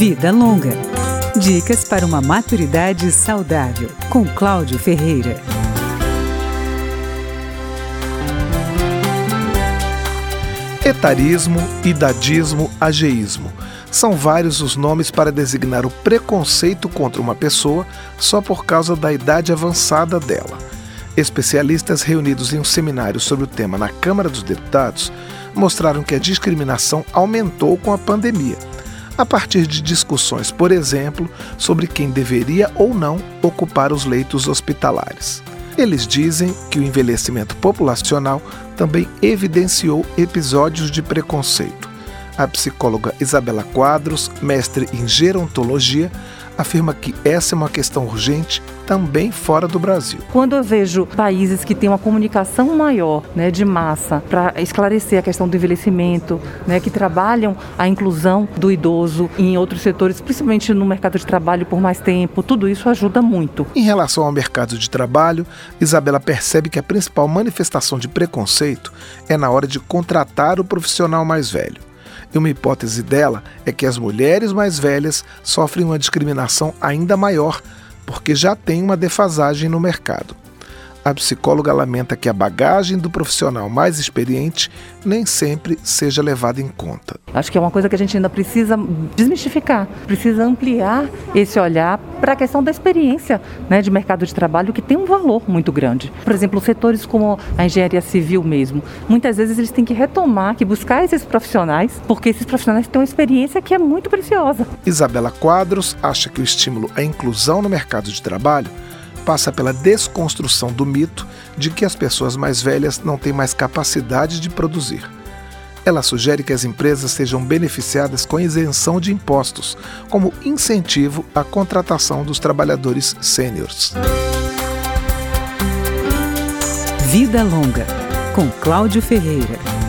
Vida Longa. Dicas para uma maturidade saudável, com Cláudio Ferreira. Etarismo, idadismo, ageísmo. São vários os nomes para designar o preconceito contra uma pessoa só por causa da idade avançada dela. Especialistas reunidos em um seminário sobre o tema na Câmara dos Deputados mostraram que a discriminação aumentou com a pandemia, a partir de discussões, por exemplo, sobre quem deveria ou não ocupar os leitos hospitalares. Eles dizem que o envelhecimento populacional também evidenciou episódios de preconceito. A psicóloga Isabela Quadros, mestre em gerontologia, afirma que essa é uma questão urgente também fora do Brasil. Quando eu vejo países que têm uma comunicação maior né, de massa para esclarecer a questão do envelhecimento, né, que trabalham a inclusão do idoso em outros setores, principalmente no mercado de trabalho por mais tempo, tudo isso ajuda muito. Em relação ao mercado de trabalho, Isabela percebe que a principal manifestação de preconceito é na hora de contratar o profissional mais velho. E uma hipótese dela é que as mulheres mais velhas sofrem uma discriminação ainda maior, porque já tem uma defasagem no mercado. A psicóloga lamenta que a bagagem do profissional mais experiente nem sempre seja levada em conta. Acho que é uma coisa que a gente ainda precisa desmistificar, precisa ampliar esse olhar para a questão da experiência né, de mercado de trabalho, que tem um valor muito grande. Por exemplo, setores como a engenharia civil mesmo, muitas vezes eles têm que retomar, que buscar esses profissionais, porque esses profissionais têm uma experiência que é muito preciosa. Isabela Quadros acha que o estímulo à inclusão no mercado de trabalho passa pela desconstrução do mito de que as pessoas mais velhas não têm mais capacidade de produzir. Ela sugere que as empresas sejam beneficiadas com isenção de impostos, como incentivo à contratação dos trabalhadores sêniores. Vida Longa, com Cláudio Ferreira.